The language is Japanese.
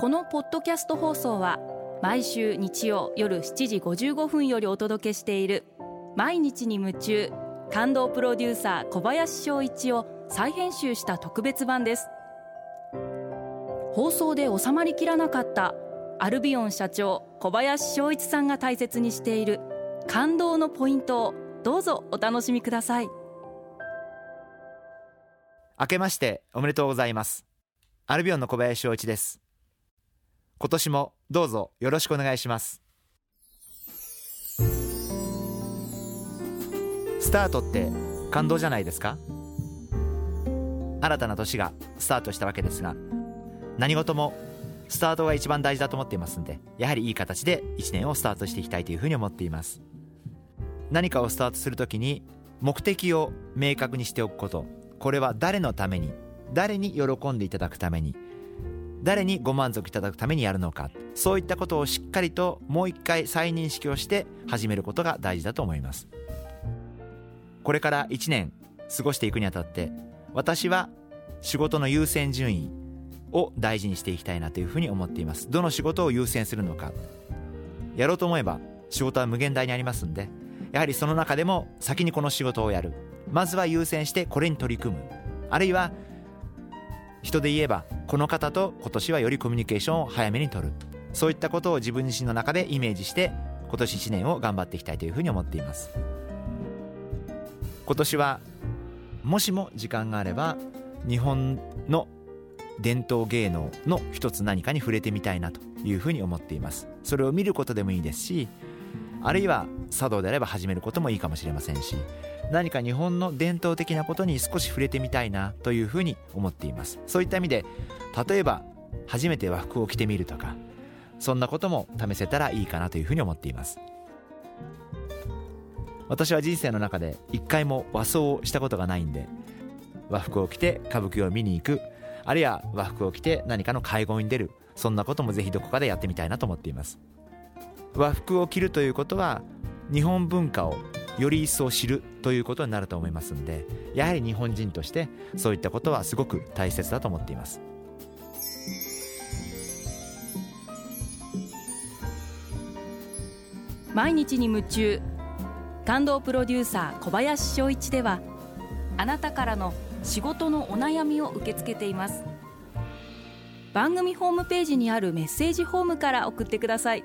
このポッドキャスト放送は毎週日曜夜7時55分よりお届けしている毎日に夢中感動プロデューサー小林翔一を再編集した特別版です。放送で収まりきらなかったアルビオン社長小林翔一さんが大切にしている感動のポイントをどうぞお楽しみください。明けましておめでとうございます。アルビオンの小林翔一です。今年もどうぞよろしくお願いします。スタートって感動じゃないですか？新たな年がスタートしたわけですが何事もスタートが一番大事だと思っていますんでやはりいい形で1年をスタートしていきたいというふうに思っています。何かをスタートするときに目的を明確にしておくこと。これは誰のために誰に喜んでいただくために誰にご満足いただくためにやるのか。そういったことをしっかりともう一回再認識をして始めることが大事だと思います。これから1年過ごしていくにあたって私は仕事の優先順位を大事にしていきたいなというふうに思っています。どの仕事を優先するのか。やろうと思えば仕事は無限大にありますんでやはりその中でも先にこの仕事をやる。まずは優先してこれに取り組む。あるいは人で言えばこの方と今年はよりコミュニケーションを早めに取る。そういったことを自分自身の中でイメージして今年1年を頑張っていきたいというふうに思っています。今年はもしも時間があれば日本の伝統芸能の一つ何かに触れてみたいなというふうに思っています。それを見ることでもいいですしあるいは茶道であれば始めることもいいかもしれませんし何か日本の伝統的なことに少し触れてみたいなというふうに思っています。そういった意味で例えば初めて和服を着てみるとかそんなことも試せたらいいかなというふうに思っています。私は人生の中で一回も和装をしたことがないんで和服を着て歌舞伎を見に行くあるいは和服を着て何かの会合に出るそんなこともぜひどこかでやってみたいなと思っています。和服を着るということは日本文化をより一層知るということになると思いますんでやはり日本人としてそういったことはすごく大切だと思っています。毎日に夢中感動プロデューサー小林翔一ではあなたからの仕事のお悩みを受け付けています。番組ホームページにあるメッセージフォームから送ってください。